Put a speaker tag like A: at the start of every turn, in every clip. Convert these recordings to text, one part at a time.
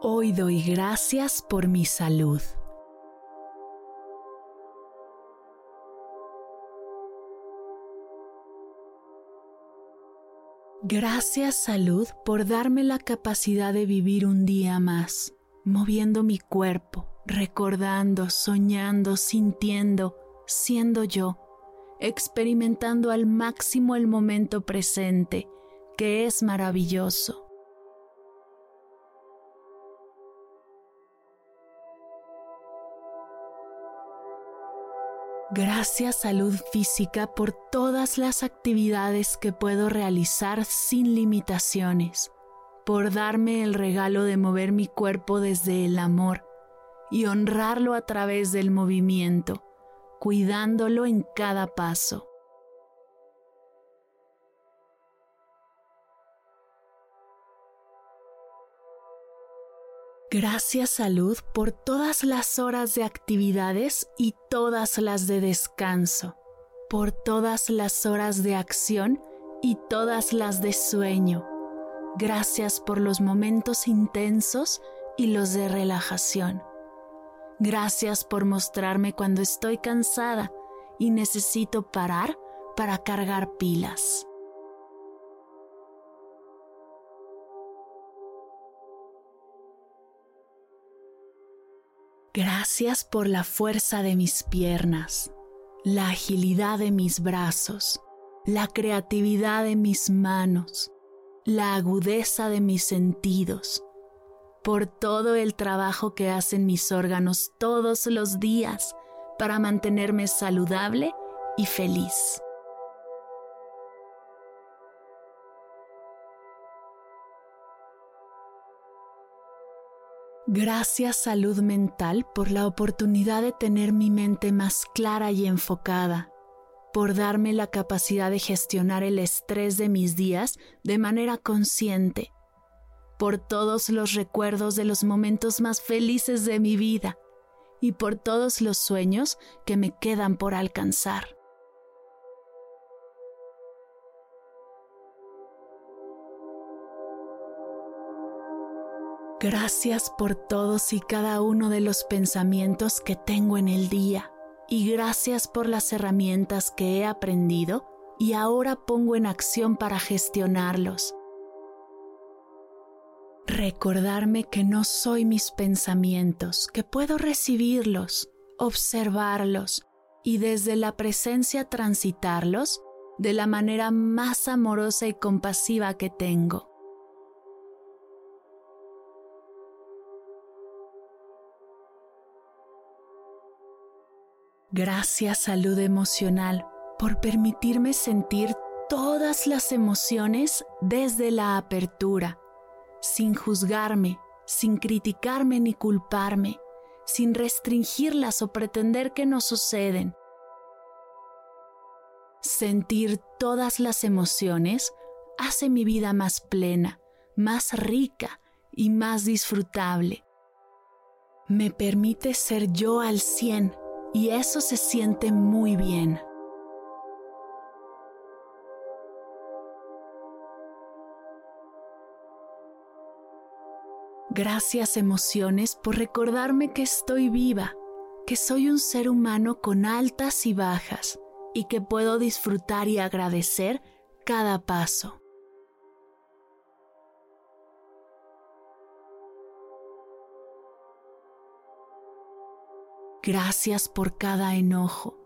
A: Hoy doy gracias por mi salud. Gracias salud por darme la capacidad de vivir un día más, moviendo mi cuerpo, recordando, soñando, sintiendo, siendo yo, experimentando al máximo el momento presente, que es maravilloso. Gracias salud física por todas las actividades que puedo realizar sin limitaciones, por darme el regalo de mover mi cuerpo desde el amor y honrarlo a través del movimiento, cuidándolo en cada paso. Gracias salud por todas las horas de actividades y todas las de descanso, por todas las horas de acción y todas las de sueño. Gracias por los momentos intensos y los de relajación. Gracias por mostrarme cuando estoy cansada y necesito parar para cargar pilas. Gracias por la fuerza de mis piernas, la agilidad de mis brazos, la creatividad de mis manos, la agudeza de mis sentidos, por todo el trabajo que hacen mis órganos todos los días para mantenerme saludable y feliz. Gracias salud mental por la oportunidad de tener mi mente más clara y enfocada, por darme la capacidad de gestionar el estrés de mis días de manera consciente, por todos los recuerdos de los momentos más felices de mi vida y por todos los sueños que me quedan por alcanzar. Gracias por todos y cada uno de los pensamientos que tengo en el día y gracias por las herramientas que he aprendido y ahora pongo en acción para gestionarlos. Recordarme que no soy mis pensamientos, que puedo recibirlos, observarlos y desde la presencia transitarlos de la manera más amorosa y compasiva que tengo. Gracias salud emocional por permitirme sentir todas las emociones desde la apertura, sin juzgarme, sin criticarme ni culparme, sin restringirlas o pretender que no suceden. Sentir todas las emociones hace mi vida más plena, más rica y más disfrutable. Me permite ser yo al cien y eso se siente muy bien. Gracias emociones por recordarme que estoy viva, que soy un ser humano con altas y bajas y que puedo disfrutar y agradecer cada paso. Gracias por cada enojo,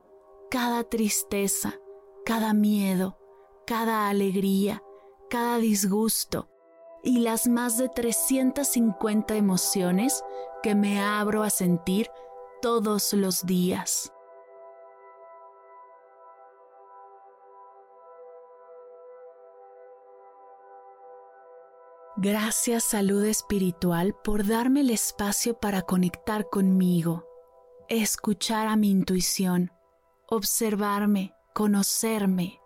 A: cada tristeza, cada miedo, cada alegría, cada disgusto y las más de 350 emociones que me abro a sentir todos los días. Gracias salud espiritual por darme el espacio para conectar conmigo, escuchar a mi intuición, observarme, conocerme,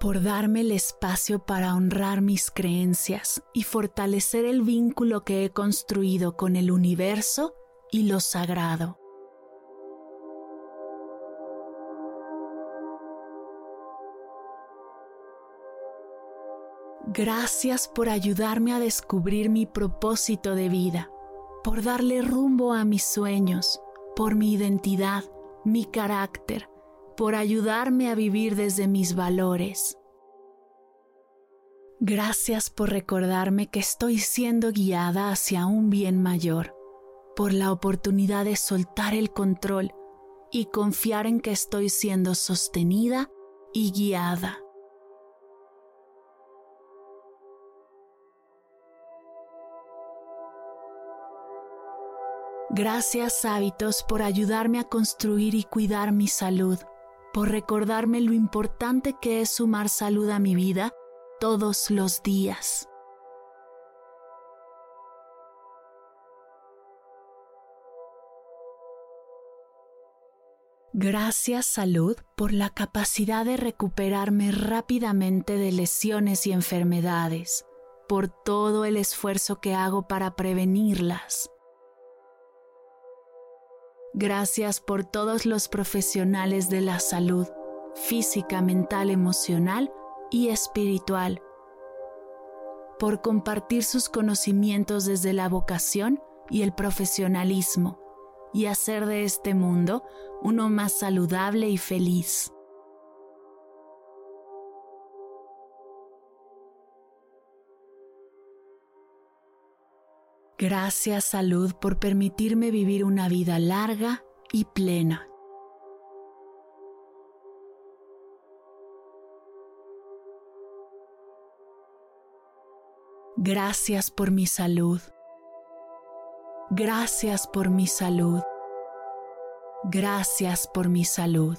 A: por darme el espacio para honrar mis creencias y fortalecer el vínculo que he construido con el universo y lo sagrado. Gracias por ayudarme a descubrir mi propósito de vida, por darle rumbo a mis sueños, por mi identidad, mi carácter, por ayudarme a vivir desde mis valores. Gracias por recordarme que estoy siendo guiada hacia un bien mayor, por la oportunidad de soltar el control y confiar en que estoy siendo sostenida y guiada. Gracias hábitos por ayudarme a construir y cuidar mi salud, por recordarme lo importante que es sumar salud a mi vida todos los días. Gracias salud por la capacidad de recuperarme rápidamente de lesiones y enfermedades, por todo el esfuerzo que hago para prevenirlas Gracias por todos los profesionales de la salud, física, mental, emocional y espiritual, por compartir sus conocimientos desde la vocación y el profesionalismo y hacer de este mundo uno más saludable y feliz. Gracias salud por permitirme vivir una vida larga y plena. Gracias por mi salud. Gracias por mi salud. Gracias por mi salud.